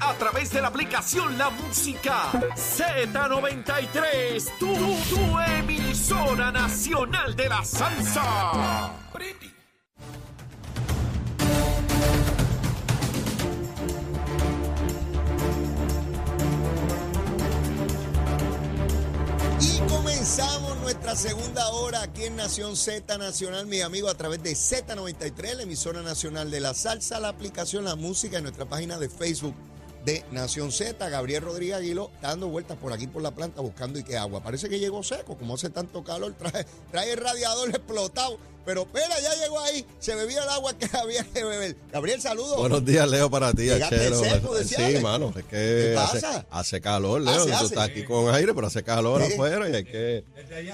A través de la aplicación La Música Z93. Tu, tu emisora nacional de la salsa. Y comenzamos nuestra segunda hora aquí en Nación Z Nacional, mis amigos, a través de Z93, la emisora nacional de la salsa, la aplicación La Música en nuestra página de Facebook de Nación Z. Gabriel Rodríguez Aguilo está dando vueltas por aquí por la planta buscando y qué agua. Parece que llegó seco, como hace tanto calor, trae, trae el radiador explotado. Pero espera, ya llegó ahí, se bebía el agua que había que beber. Gabriel, saludos. Buenos días, Leo, para ti, Achero. seco, decía Sí, mano, es que ¿Qué pasa? hace calor, Leo. Hace, Tú hace. estás aquí con aire, pero hace calor Sí. afuera y hay que.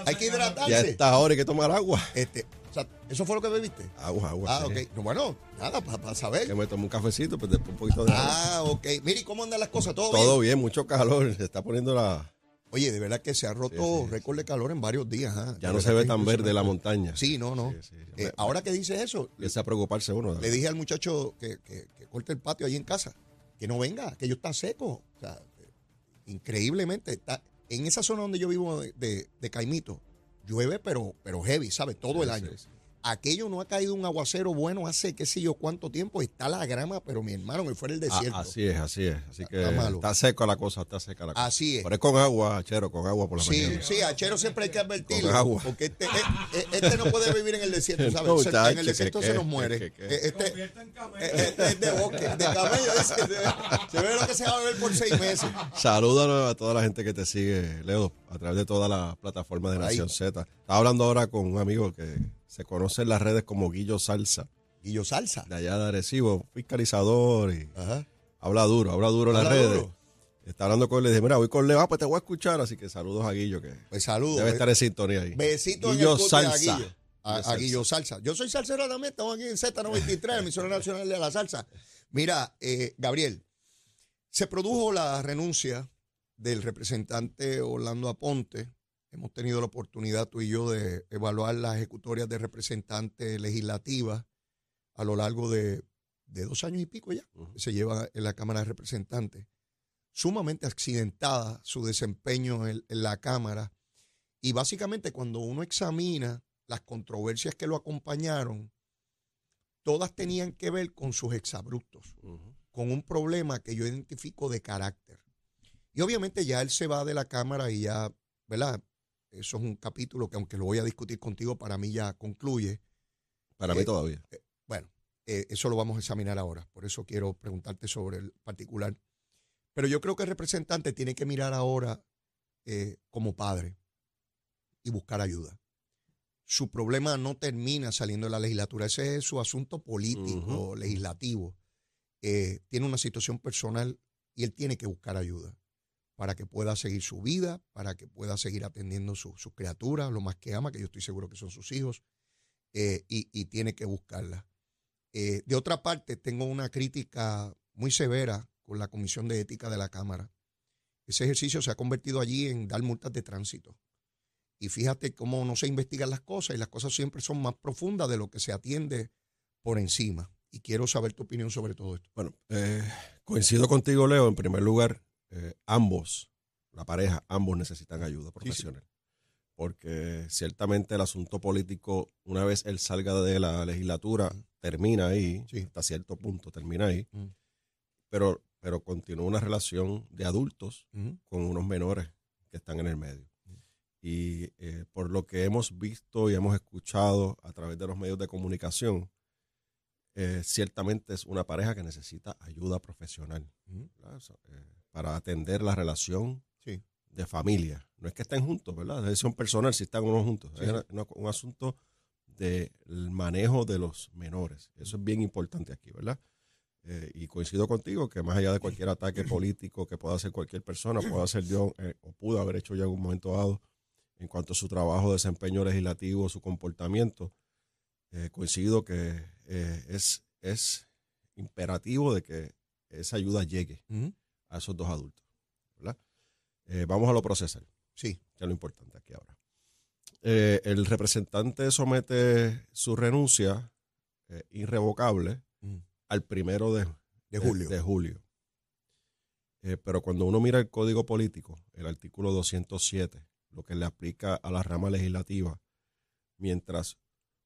Hay que hidratarse. Ya está ahora hay que tomar agua. Este, o sea, ¿Eso fue lo que bebiste? Agua, agua. Ah, sí. ok. No, bueno, nada, para saber. Que me tomo un cafecito, pues después un poquito de agua. Ah, ok. Mire, ¿y ¿cómo andan las cosas? ¿Todo, Todo bien? bien, mucho calor. Se está poniendo la. Oye, de verdad que se ha roto Sí, sí, récord de calor en varios días. ¿ah? Ya no se ve tan verde la montaña. Sí, no, no. Eh, ahora que dice eso, Empieza a preocuparse uno. le dije al muchacho que, que- que corte el patio ahí en casa, que no venga, que yo está seco. O sea, increíblemente, está, en esa zona donde yo vivo de, de- de Caimito, llueve, pero, pero heavy, ¿sabes? Todo el año. sí, sí. Aquello no ha caído un aguacero bueno hace qué sé yo cuánto tiempo. Está la grama, pero mi hermano, me fuera el Ah, desierto. así es, así es. Así que Está malo. está seca la cosa, está seca la cosa. Así es. Pero es con agua, Achero, con agua por la Sí, mañana. sí, a Chero siempre hay que advertirlo. Con agua. Porque este, eh, eh, este no puede vivir en el desierto, ¿sabes? No, sea, en el desierto que se nos muere. que qué. Eh, Este, este es de bosque, de camello. dice, se, ve lo que se va a beber por seis meses. Saludos a toda la gente que te sigue, Leo, a través de todas las plataformas de. Nación Z. Estaba hablando ahora con un amigo que se conoce en las redes como Guillo Salsa, Guillo Salsa. de allá de Arecibo, fiscalizador y Ajá. habla duro, habla duro en las redes. duro. Está hablando con él, le dije, mira, voy con Leo, ah, pues te voy a escuchar, así que saludos a Guillo, que Pues saludos. debe estar en sintonía ahí. Besitos en Guillo el cuti Salsa. a Guillo. A, a Salsa. Guillo Salsa. Yo soy salsero también, estamos aquí en Z93, emisora nacional de la salsa. Mira, eh, Gabriel, se produjo la renuncia del representante Orlando Aponte. Hemos tenido la oportunidad tú y yo de evaluar las ejecutorias de representantes legislativas a lo largo de, de dos años y pico ya, que se lleva en la Cámara de Representantes. Sumamente accidentada su desempeño en- en la Cámara. Y básicamente cuando uno examina las controversias que lo acompañaron, todas tenían que ver con sus exabruptos, con un problema que yo identifico de carácter. Y obviamente ya él se va de la Cámara y ya, ¿verdad? Eso es un capítulo que aunque lo voy a discutir contigo, para mí ya concluye. Para Eh, mí todavía. Bueno, eh, eso lo vamos a examinar ahora, por eso quiero preguntarte sobre el particular. Pero yo creo que el representante tiene que mirar ahora eh, como padre y buscar ayuda. Su problema no termina saliendo de la legislatura, ese es su asunto político, legislativo. Eh, tiene una situación personal y él tiene que buscar ayuda para que pueda seguir su vida, para que pueda seguir atendiendo su- sus criaturas, lo más que ama, que yo estoy seguro que son sus hijos, eh, y, y tiene que buscarla. Eh, de otra parte, tengo una crítica muy severa con la Comisión de Ética de la Cámara. Ese ejercicio se ha convertido allí en dar multas de tránsito. Y fíjate cómo no se investigan las cosas y las cosas siempre son más profundas de lo que se atiende por encima. Y quiero saber tu opinión sobre todo esto. Bueno, eh, coincido contigo, Leo. En primer lugar, eh, ambos, la pareja, ambos necesitan ayuda profesional. Porque ciertamente el asunto político, una vez él salga de la legislatura, termina ahí, Sí. hasta cierto punto termina ahí, Mm. pero, pero continúa una relación de adultos con unos menores que están en el medio. Y eh, por lo que hemos visto y hemos escuchado a través de los medios de comunicación, eh, ciertamente es una pareja que necesita ayuda profesional eh, para atender la relación Sí. de familia. No es que estén juntos, ¿verdad? Es decisión personal si están o no juntos. Sí. Es un asunto del manejo de los menores. Eso es bien importante aquí, ¿verdad? Eh, y coincido contigo que más allá de cualquier ataque político que pueda hacer cualquier persona, pueda hacer yo, eh, o pudo haber hecho yo en un momento dado en cuanto a su trabajo, desempeño legislativo, su comportamiento, eh, coincido que eh, es, es imperativo de que esa ayuda llegue a esos dos adultos. ¿verdad? Eh, vamos a lo procesal. Sí. Que es lo importante aquí ahora. Eh, el representante somete su renuncia eh, irrevocable Mm. al primero de, De julio. de julio. Eh, pero cuando uno mira el código político, el artículo 207, lo que le aplica a la rama legislativa, mientras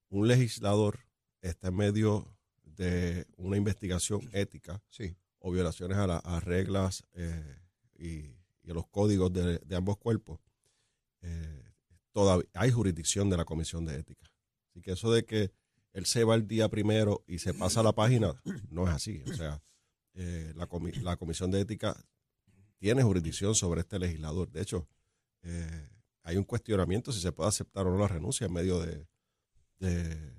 un legislador está en medio de una investigación ética Sí. O violaciones a, la- a reglas eh, y, a los códigos de, ambos cuerpos, eh, todavía hay jurisdicción de la Comisión de Ética. Así que eso de que él se va el día primero y se pasa la página, no es así. O sea, eh, la, comi- la Comisión de Ética tiene jurisdicción sobre este legislador. De hecho, hay un cuestionamiento si se puede aceptar o no la renuncia en medio de, de,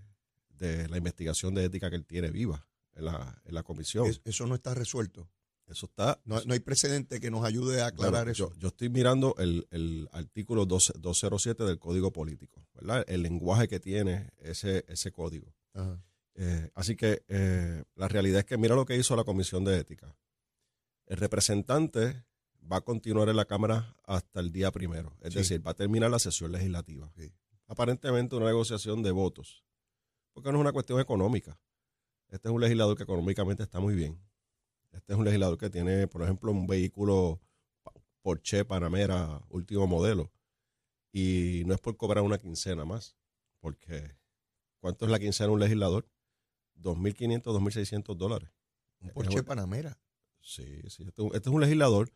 de la investigación de ética que él tiene viva en la, en la comisión. Es- eso no está resuelto. Eso está. No, no hay precedente que nos ayude a aclarar Bueno, eso. Yo, yo estoy mirando el, el artículo 12 207 del Código Político, ¿verdad? El lenguaje que tiene ese, ese código. Ajá. Eh, así que eh, la realidad es que mira lo que hizo la Comisión de Ética. El representante va a continuar en la Cámara hasta el día primero, es Sí. decir, va a terminar la sesión legislativa. Sí. Aparentemente una negociación de votos, porque no es una cuestión económica. Este es un legislador que económicamente está muy bien. Este es un legislador que tiene, por ejemplo, un vehículo Porsche Panamera último modelo y no es por cobrar una quincena más, porque ¿cuánto es la quincena de un legislador? 2.500, 2.600 dólares. Un Porsche Panamera. Sí, sí. Este, es un- este es un legislador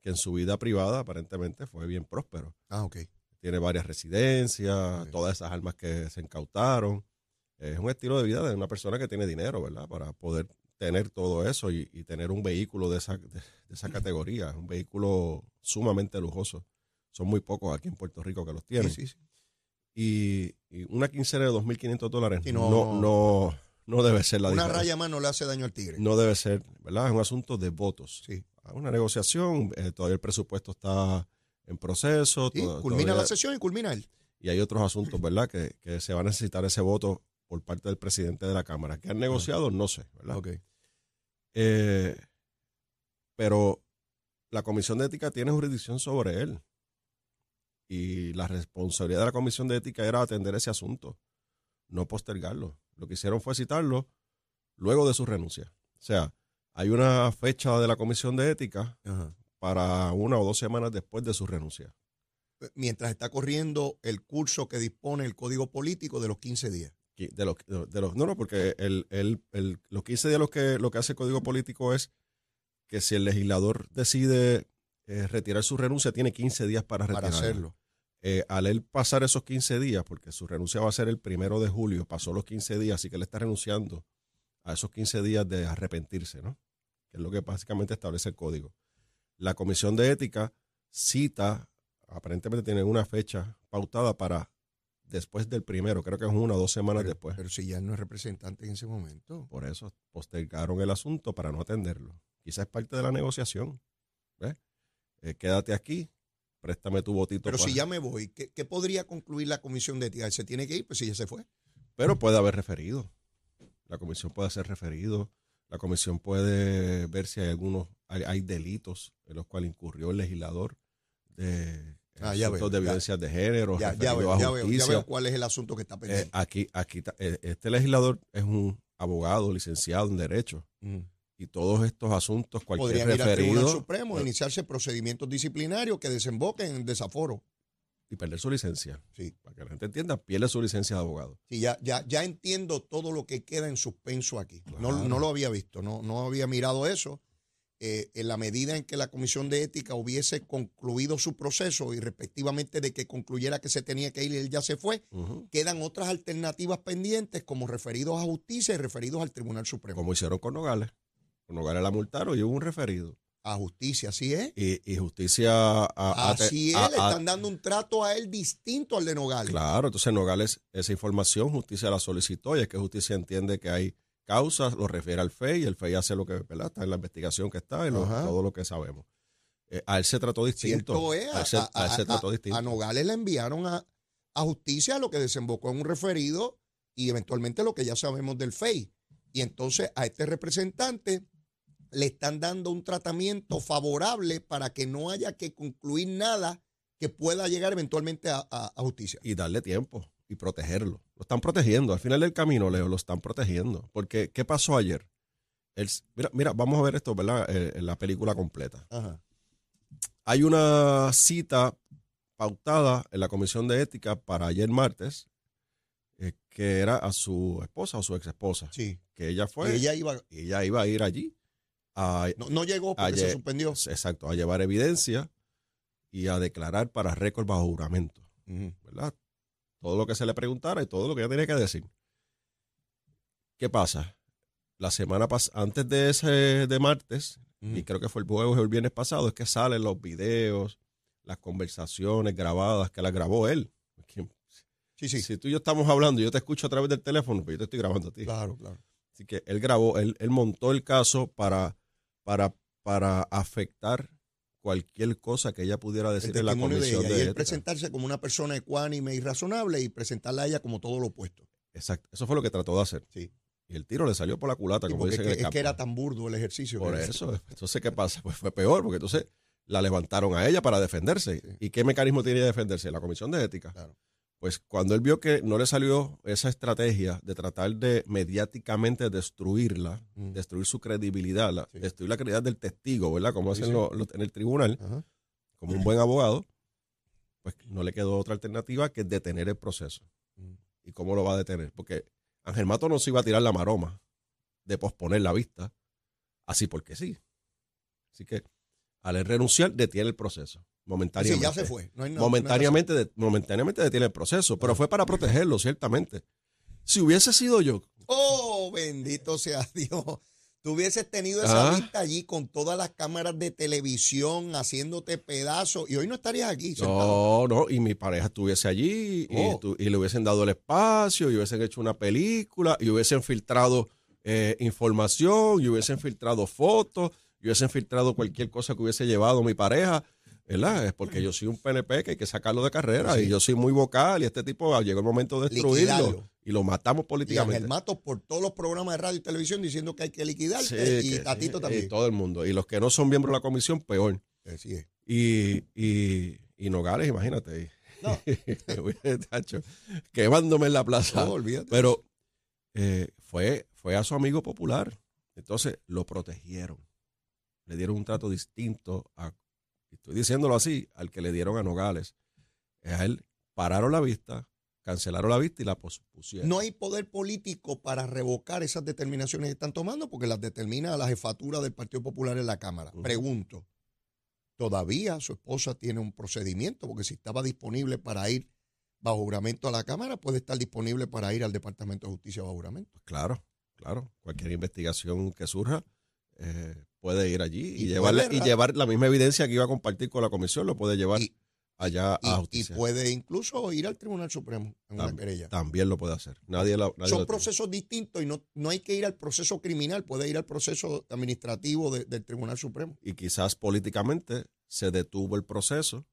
que en su vida privada aparentemente fue bien próspero. Ah, ok. Tiene varias residencias, todas esas armas que se incautaron. Es un estilo de vida de una persona que tiene dinero, ¿verdad? Para poder tener todo eso y, y tener un vehículo de esa, de, de esa categoría. Un vehículo sumamente lujoso. Son muy pocos aquí en Puerto Rico que los tienen. Sí, sí, sí. Y, y una quincena de 2.500 dólares no, no- no, no, debe ser la Una diferencia. raya más no le hace daño al tigre. No debe ser, ¿verdad? Es un asunto de votos. Sí. Hay Una negociación, eh, todavía el presupuesto está en proceso. Sí, culmina todavía- la sesión y culmina él. y hay otros asuntos, ¿verdad? Que, que se va a necesitar ese voto por parte del presidente de la Cámara. ¿Que han negociado? No sé, ¿verdad? Ok. Eh, pero la Comisión de Ética tiene jurisdicción sobre él. Y la responsabilidad de la Comisión de Ética era atender ese asunto, no postergarlo. Lo que hicieron fue citarlo luego de su renuncia. O sea, hay una fecha de la Comisión de Ética Ajá. para una o dos semanas después de su renuncia. Mientras está corriendo el curso que dispone el Código Político de los 15 días. De los, de los, no, no, porque el, el, el- los 15 días lo que, lo que hace el Código Político es que si el legislador decide eh, retirar su renuncia, tiene 15 días para para retirarla. hacerlo. Eh, al él pasar esos 15 días, porque su renuncia va a ser el primero de julio, pasó los 15 días, así que él está renunciando a esos 15 días de arrepentirse, ¿no? Que es lo que básicamente establece el código. La Comisión de Ética cita, aparentemente tiene una fecha pautada para después del primero, creo que es una o dos semanas Pero, después. pero si ya no es representante en ese momento. Por eso postergaron el asunto para no atenderlo. Quizás es parte de la negociación. ¿ves? Eh, quédate aquí, préstame tu votito. Pero para- si ya me voy, ¿qué, qué podría concluir la Comisión de Ética? ¿Él se tiene que ir? Pues si ya se fue. Pero puede haber referido. La comisión puede ser referido. La comisión puede ver si hay algunos, hay, hay delitos en los cuales incurrió el legislador de Ah, ya asuntos veo, de violencias de género, Ya, ya referido veo, a ya veo, ya justicia. veo cuál es el asunto que está Eh, pendiente. aquí, aquí, eh, este legislador es un abogado licenciado en Derecho Ujú. y todos estos asuntos, cualquier Podrían ir al Tribunal referido Supremo, eh, iniciarse procedimientos disciplinarios que desemboquen en desaforo. y perder su licencia. Sí. Para que la gente entienda, pierde su licencia de abogado. Sí, ya, ya, ya entiendo todo lo que queda en suspenso aquí. No, Claro. no lo había visto, no, no había mirado eso. Eh, en la medida en que la Comisión de Ética hubiese concluido su proceso y respectivamente de que concluyera que se tenía que ir y él ya se fue, quedan otras alternativas pendientes como referidos a justicia y referidos al Tribunal Supremo. Como hicieron con Nogales. Con Nogales la multaron y hubo un referido. A justicia, así es. Y, y justicia. a- a- Así es, le están dando un trato a él distinto al de Nogales. Claro, entonces Nogales, esa información, justicia la solicitó y es que justicia entiende que hay causas, lo refiere al FEI y el FEI hace lo que, ¿verdad? Está en la investigación que está lo- Ajá. todo lo que sabemos. eh, a él se trató distinto. Es, a él se, a, a él se a- trató distinto. a Nogales le enviaron a, a justicia lo que desembocó en un referido y eventualmente lo que ya sabemos del FEI. Y entonces a este representante le están dando un tratamiento favorable para que no haya que concluir nada que pueda llegar eventualmente a, a- a justicia. y darle tiempo y protegerlo. Lo están protegiendo. Al final del camino, Leo, lo están protegiendo. Porque, ¿qué pasó ayer? El- mira, mira, vamos a ver esto, ¿verdad? Eh, en la película completa. Ajá. Hay una cita pautada en la Comisión de Ética para ayer martes, eh, que era a su esposa o su ex esposa, Sí. que ella fue, y ella iba, ella iba a ir allí a, no, no llegó porque se suspendió. exacto, a llevar evidencia y a declarar para récord bajo juramento. ¿verdad? Todo lo que se le preguntara y todo lo que ella tenía que decir. ¿Qué pasa? La semana pasada, antes de ese de martes, y creo que fue el jueves o el viernes pasado, es que salen los videos, las conversaciones grabadas que las grabó él. Sí, sí. Si tú y yo estamos hablando y yo te escucho a través del teléfono, pues yo te estoy grabando a ti. Claro, claro. Así que él grabó, él, él montó el caso para, para, para afectar cualquier cosa que ella pudiera decir en la testimonio de comisión ella. de, y él presentarse como una persona ecuánime y razonable y presentarla a ella como todo lo opuesto. Exacto. Eso fue lo que trató de hacer. Sí. Y el tiro le salió por la culata, Sí, como es, en que, el es que campo. era tan burdo el ejercicio. Por eso. Entonces, ¿qué pasa? Pues fue peor, porque entonces la levantaron a ella para defenderse. Sí. ¿Y qué mecanismo tenía de defenderse? La comisión de ética. Claro. Pues cuando él vio que no le salió esa estrategia de tratar de mediáticamente destruirla, Mm. destruir su credibilidad, la- Sí. destruir la credibilidad del testigo, ¿verdad? Como Sí, hacen sí. los- los- en el tribunal, Ajá. como un buen abogado, pues no le quedó otra alternativa que detener el proceso. Mm. ¿Y cómo lo va a detener? Porque Ángel Mato no se iba a tirar la maroma de posponer la vista, así porque sí. Así que al él renunciar, detiene el proceso, Sí, momentáneamente. ya se fue. No hay nada- momentáneamente, de- momentáneamente detiene el proceso, pero fue para protegerlo, ciertamente. Si hubiese sido yo, Oh, bendito sea Dios. Tú hubieses tenido esa Ah. vista allí con todas las cámaras de televisión haciéndote pedazos y hoy no estarías aquí. sentado. no, no, y mi pareja estuviese allí y, Oh. y le hubiesen dado el espacio y hubiesen hecho una película y hubiesen filtrado eh, información y hubiesen filtrado fotos y hubiesen filtrado cualquier cosa que hubiese llevado mi pareja. ¿Verdad? Es porque yo soy un PNP que hay que sacarlo de carrera Sí. y yo soy muy vocal y este tipo ah, llegó el momento de destruirlo Liquidarlo. y lo matamos Y políticamente. Ángel Matos por todos los programas de radio y televisión diciendo que hay que liquidarte Sí, y que- Tatito y también. todo el mundo. Y los que no son miembros de la comisión, peor. Así es. Y, y, y Nogales, imagínate. No. Quemándome en la plaza. No, olvídate. Pero eh, fue, fue a su amigo popular. Entonces lo protegieron. Le dieron un trato distinto a, estoy diciéndolo así, al que le dieron a Nogales. A él pararon la vista, cancelaron la vista y la pospusieron. No hay poder político para revocar esas determinaciones que están tomando porque las determina la jefatura del Partido Popular en la Cámara. Pregunto, ¿todavía su esposa tiene un procedimiento? Porque si estaba disponible para ir bajo juramento a la Cámara, puede estar disponible para ir al Departamento de Justicia bajo juramento. Pues claro, claro. Cualquier investigación que surja eh, puede ir allí y, Y llevarle, puede y llevar la misma evidencia que iba a compartir con la comisión, lo puede llevar Y- allá Y, a y justicia. puede incluso ir al Tribunal Supremo en una querella. También lo puede hacer. Nadie, la- nadie Son procesos distintos y no, no hay que ir al proceso criminal, puede ir al proceso administrativo de- del Tribunal Supremo. y quizás políticamente se detuvo el proceso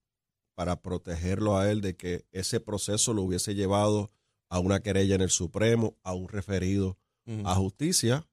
para protegerlo a él de que ese proceso lo hubiese llevado a una querella en el Supremo, a un referido a justicia,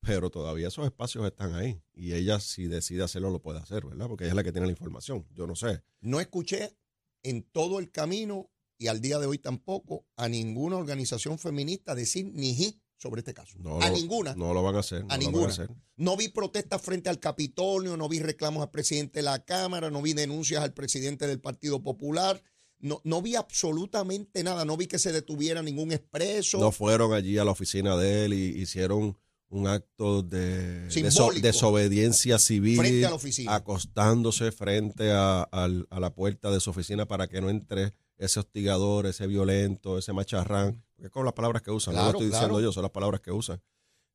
pero todavía esos espacios están ahí y ella si decide hacerlo lo puede hacer, ¿verdad? Porque ella es la que tiene la información, yo no sé. No escuché en todo el camino y al día de hoy tampoco a ninguna organización feminista decir ni ji sobre este caso. No a ninguna. No lo van a hacer. no lo van ninguna. hacer. No vi protestas frente al Capitolio, no vi reclamos al presidente de la Cámara, no vi denuncias al presidente del Partido Popular, no, no vi absolutamente nada, no vi que se detuviera ningún expreso. No fueron allí a la oficina de él y hicieron un acto de Simbólico. desobediencia civil. frente a la oficina. acostándose frente a, la puerta de su oficina para que no entre ese hostigador, ese violento, ese macharrán, porque es con las palabras que usan, no Claro, lo estoy claro. diciendo yo, son las palabras que usan.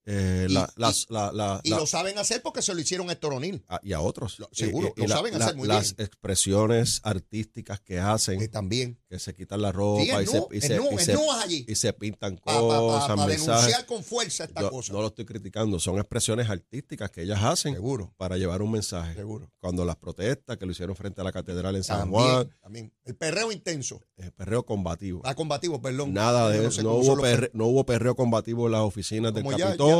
Eh, Y- la- y- las- la- la- Y lo saben hacer porque se lo hicieron a Héctor O'Neill, a- y a otros. Lo- seguro, y- lo saben hacer muy Las bien. expresiones artísticas que hacen, que también. que se quitan la ropa Sí, y, se, se, se- allí. y se pintan Para cosas, mensajes. denunciar con fuerza esta Yo cosa. no lo estoy criticando, son expresiones artísticas que ellas hacen seguro, para llevar un mensaje. seguro. Cuando las protestas que lo hicieron frente a la catedral en San Juan, También. El perreo intenso. eh, perreo combativo. Ah, combativo, perdón. Nada de eso, no, hubo son los perre- no hubo perreo combativo en las oficinas del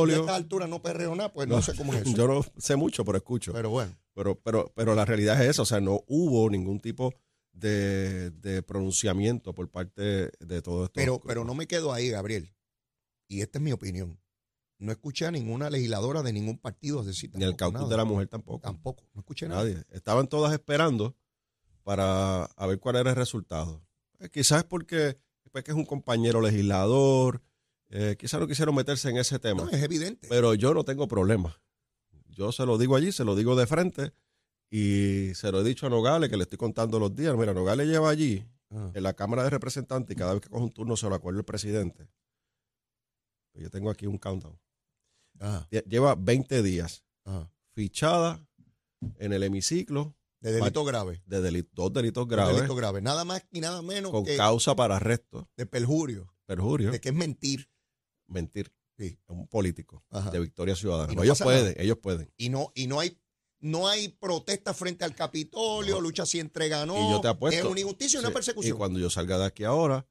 A esta altura no perreo nada, pues no, sé cómo es eso. Yo no sé mucho, pero escucho. Pero bueno. Pero, pero, pero la realidad es esa, o sea, no hubo ningún tipo de, de pronunciamiento por parte de todo esto. Pero, pero no me quedo ahí, Gabriel. Y esta es mi opinión. No escuché a ninguna legisladora de ningún partido decir Ni el caucus nada. de la mujer tampoco. Tampoco. No escuché nada. Nadie. Estaban todas esperando para a ver cuál era el resultado. Eh, quizás es porque pues, que es un compañero legislador, eh, quizás no quisieron meterse en ese tema. No, es evidente. Pero yo no tengo problema. Yo se lo digo allí, se lo digo de frente y se lo he dicho a Nogales, que le estoy contando los días. Mira, Nogales lleva allí Ah, en la Cámara de Representantes y cada vez que coge un turno se lo acuerda el presidente. Yo tengo aquí un countdown. ah, Lle- Lleva 20 días ah. fichada en el hemiciclo De delito grave. de deli- dos delitos De graves delito grave. Nada más y nada menos con que causa para arresto, de perjurio. perjurio, De que es mentir. Mentir. Sí. Es un político Ajá. de Victoria Ciudadana. No ellos pueden, nada. ellos pueden. Y no, y no hay no hay protesta frente al Capitolio, No. lucha si entrega no. Y yo te apuesto. Es una injusticia y una Sí, persecución. Y cuando yo salga de aquí ahora,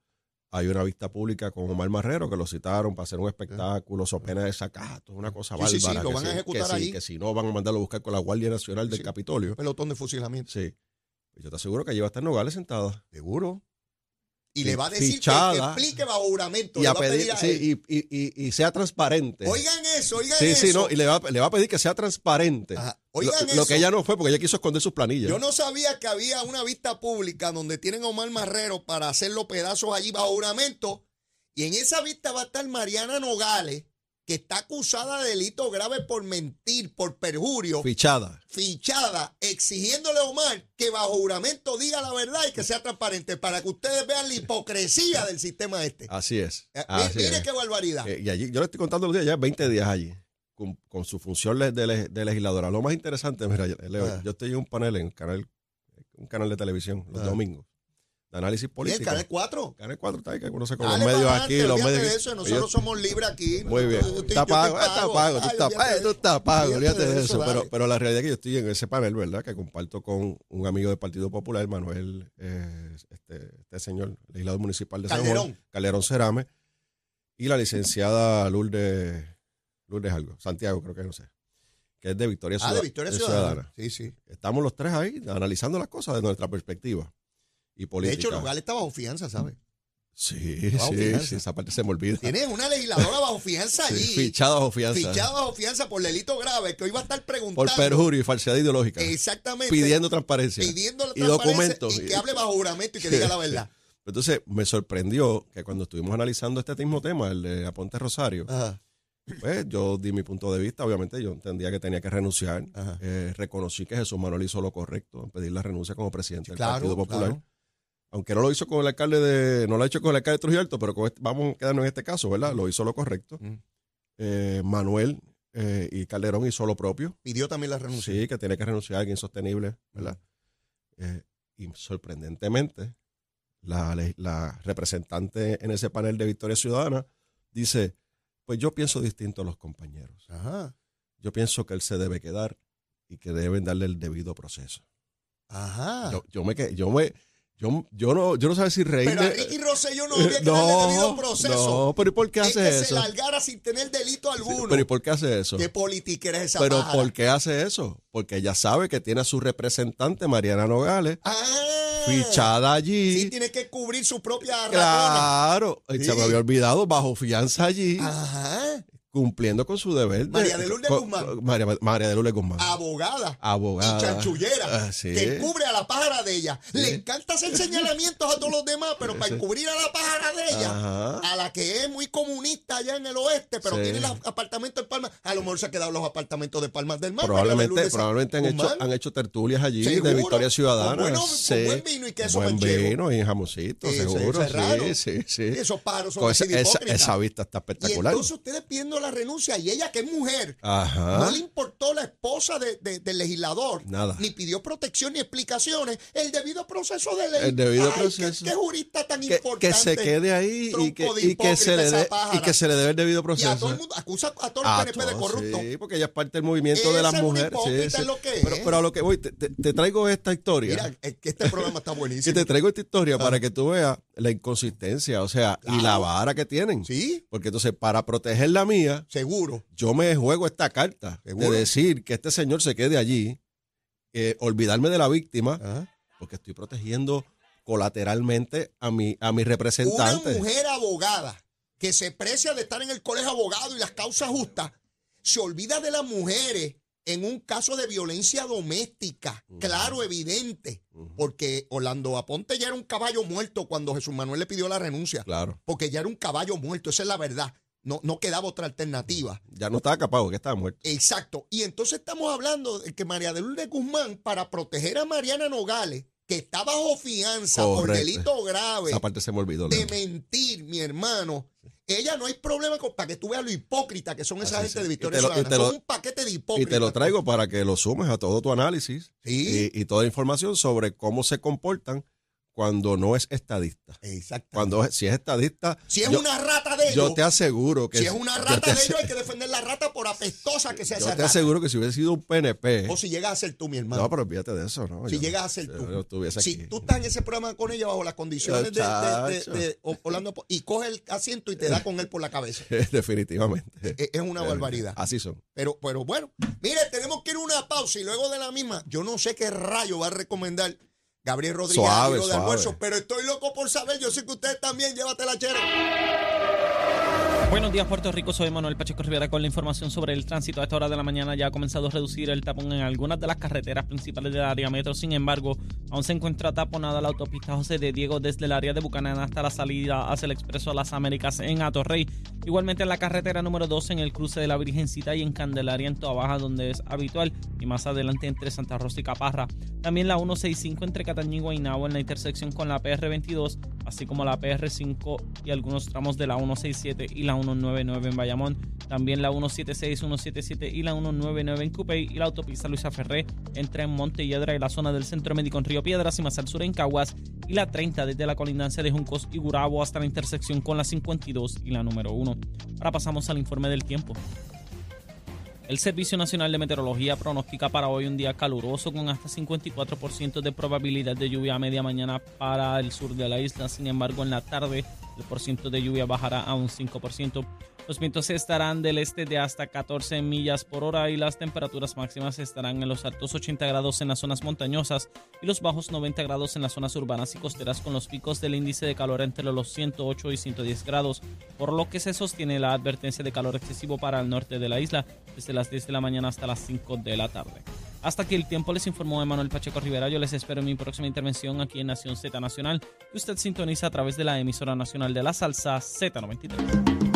hay una vista pública con Omar Marrero que lo citaron para hacer un espectáculo, so pena de sacato, una cosa Sí, sí, sí, bárbara. lo van a ejecutar que si- allí. Que si no, van a mandarlo a buscar con la Guardia Nacional del Sí. Capitolio. Un pelotón de fusilamiento. Sí. Yo te aseguro que allí va a estar Nogales sentada. Seguro. Y le va a decir que- explique bajo juramento. Y, a pedir, a sí, él. y, y- y- sea transparente. Oigan eso, oigan sí, eso. sí, no, y le va, le va a pedir que sea transparente. Ajá. Lo, Oigan lo eso. que ella no fue porque ella quiso esconder sus planillas. Yo no sabía que había una vista pública donde tienen a Omar Marrero para hacer los pedazos allí bajo juramento. Y en esa vista va a estar Mariana Nogales, que está acusada de delito grave por mentir, por perjurio, Fichada. fichada, exigiéndole a Omar que bajo juramento diga la verdad y que sea transparente, para que ustedes vean la hipocresía del sistema este. Así es. Eh, Así mire es. qué barbaridad. Eh, y allí, yo le estoy contando los días, ya 20 días allí, con, con su función de, de legisladora. Lo más interesante, mira, Leo, Ah. yo estoy en un panel en canal, un canal de televisión los Ah. domingos, de análisis político. Canal 4. Canal 4 está ahí, que conoce con Dale los medios aquí, los medios. de eso, nosotros somos libres aquí. Muy bien. Está pago, está pago, tú estás pago, tú estás pago, Olvídate de eso. Pero, pero la realidad es que yo estoy en ese panel, ¿verdad? Que comparto con un amigo del Partido Popular, Manuel, eh, este, este señor, legislador municipal de San Juan, Calderón. Calderón Cerame, y la licenciada Lourdes, Lourdes algo, Santiago, creo que no sé, que es de Victoria, Ah, Ciudad- de Victoria Ciudadana. Sí, sí. Estamos los tres ahí analizando las cosas desde nuestra perspectiva y De política. hecho, Nogales está bajo fianza, ¿sabes? Sí, Bajo sí, fianza. sí, esa parte se me olvida. Tienes una legisladora bajo fianza Sí, allí. fichada o fianza. Fichada bajo fianza por delito grave, que hoy va a estar preguntando. Por perjurio y falsedad ideológica. Exactamente. Pidiendo transparencia. pidiendo la y documentos. Y que hable bajo juramento y que diga la verdad. Entonces, me sorprendió que cuando estuvimos analizando este mismo tema, el de Aponte Rosario, Ajá. pues yo di mi punto de vista. Obviamente, yo entendía que tenía que renunciar. Eh, reconocí que Jesús Manuel hizo lo correcto en pedir la renuncia como presidente del Claro, Partido Popular. claro. Aunque no lo hizo con el alcalde de. No lo ha hecho con el alcalde de Trujillo Alto, pero con este- vamos a quedarnos en este caso, ¿verdad? Lo hizo lo correcto. Mm. Eh, Manuel eh, y Calderón hizo lo propio. Pidió también la renuncia. Sí, que tiene que renunciar a alguien sostenible, ¿verdad? Eh, y sorprendentemente, la, representante en ese panel de Victoria Ciudadana dice, pues yo pienso distinto a los compañeros. Ajá. Yo pienso que él se debe quedar y que deben darle el debido proceso. Ajá. Yo, yo me que- yo me yo, yo no yo no sé si reírme. Pero a Ricky Rosselló no había que darle debido proceso. no, pero ¿y por qué Es hace que se eso? largara sin tener delito Sí, alguno. pero ¿y por qué hace eso? ¿Qué política es esa Pero pájara? ¿por qué hace eso? Porque ella sabe que tiene a su representante Mariana Nogales Ah. fichada allí. Sí, tiene que cubrir su propia. Claro, Sí. se me había olvidado, bajo fianza allí, Ajá. Cumpliendo con su deber. María de Lourdes con- Guzmán. María, María de Lourdes Guzmán. Abogada. Abogada. Y chanchullera. Ah, sí. Que cubre a la pájara de ella. Le encanta hacer señalamientos a todos los demás, pero para encubrir a la pájara de ella, Ajá. a la que es muy comunista allá en el oeste, pero tiene los apartamentos de Palmas, a lo mejor se ha quedado los apartamentos de Palmas del Mar. De Probablemente, probablemente han, hecho, han hecho tertulias allí Seguro, de Victoria Ciudadana. con bueno- con Sí. buen vino y queso Buen manchego. vino y jamoncito, seguro. Sí, sí, sí. Y esos pájaros son esa, esa, vista está Y espectacular. entonces ustedes pidiendo la renuncia y ella, que es mujer, Ajá. no le importó la esposa de- de- del legislador, Nada. ni pidió protección ni explicaciones, el debido proceso de ley. El debido Ay, proceso. ¿Qué, qué jurista tan que, importante. que se quede ahí y que, de y que se le pájara. y que se le dé el debido Y proceso. a todo el mundo, acusa a todos los A PNP de todos, corruptos. Sí, porque ella es parte del movimiento de las mujeres. Sí, hipócrita, sí. es lo que pero, pero a lo que voy, te, te- te traigo esta historia. Mira, este programa está que buenísimo. te traigo esta historia para que tú veas la inconsistencia, o sea, y la vara que tienen. Sí, Porque entonces, para proteger la mía, seguro. yo me juego esta carta ¿Seguro? de decir que este señor se quede allí, eh, olvidarme de la víctima, Ajá. porque estoy protegiendo colateralmente a mi, a mi representante. Una mujer abogada que se precia de estar en el colegio abogado y las causas justas, se olvida de las mujeres en un caso de violencia doméstica, claro, evidente, porque Orlando Aponte ya era un caballo muerto cuando Jesús Manuel le pidió la renuncia, Claro. porque ya era un caballo muerto, esa es la verdad, no, no quedaba otra alternativa. Ya no estaba capaz, que estaba muerto. Exacto. Y entonces estamos hablando de que María de Lourdes Guzmán, para proteger a Mariana Nogales, que está bajo fianza por Correcto. delito grave Esa parte se me olvidó. de mentir, mi hermano. Ella no hay problema con, para que tú veas lo hipócrita que son esa Así gente sí. de Y Victoria lo- y Ciudadana. lo- Son un paquete de Y hipócritas. te lo traigo para que lo sumes a todo tu análisis Sí. y, y toda información sobre cómo se comportan cuando no es estadista. Exacto. Cuando si es estadista, si es yo, una rata de ellos, yo te aseguro que si es una yo rata te de ellos, hay que defender la rata por apestosa que sea yo esa te rata. aseguro que si hubiese sido un PNP, O si llegas a ser tú, mi hermano. no, pero olvídate de eso, ¿no? si Yo- llegas a ser yo tú. si aquí. tú estás en ese programa con ella bajo las condiciones de, de- de- Chacho. de Orlando Po- y coge el asiento y te da con él por la cabeza. Definitivamente. Es, es una barbaridad. Así son. Pero, pero bueno, mire, tenemos que ir a una pausa y luego de la misma, yo no sé qué rayo va a recomendar Gabriel Rodríguez Suave, de suave. almuerzo, pero estoy loco por saber, yo sé que ustedes también, llévatela, chero. Buenos días, Puerto Rico. Soy Manuel Pacheco Rivera con la información sobre el tránsito. A esta hora de la mañana ya ha comenzado a reducir el tapón en algunas de las carreteras principales del área metro. Sin embargo, aún se encuentra taponada la autopista José de Diego desde el área de Bucanán hasta la salida hacia el Expreso a las Américas en Atorrey. Igualmente en la carretera número 2 en el cruce de la Virgencita y en Candelaria en Toa Baja, donde es habitual, y más adelante entre Santa Rosa y Caparra. También la 165 entre Cataño y Guaynabo en la intersección con la PR22, así como la PR5 y algunos tramos de la 167 y la 199 en Bayamón. También la 176, 177 y la 199 en Cupey y la autopista Luisa Ferré entre Montelledra y la zona del Centro Médico en Río Piedras y más al sur en Caguas y la 30 desde la colindancia de Juncos y Gurabo hasta la intersección con la 52 y la número 1. Ahora pasamos al informe del tiempo. El Servicio Nacional de Meteorología pronostica para hoy un día caluroso con hasta 54% de probabilidad de lluvia a media mañana para el sur de la isla. Sin embargo, en la tarde el porciento de lluvia bajará a un 5%. Los vientos estarán del este de hasta 14 millas por hora y las temperaturas máximas estarán en los altos 80 grados en las zonas montañosas y los bajos 90 grados en las zonas urbanas y costeras con los picos del índice de calor entre los 108 y 110 grados, por lo que se sostiene la advertencia de calor excesivo para el norte de la isla desde las 10 de la mañana hasta las 5 de la tarde. Hasta aquí el tiempo les informó Emanuel Pacheco Rivera. Yo les espero en mi próxima intervención aquí en Nación Z Nacional, que usted sintoniza a través de la emisora nacional de la salsa Z93.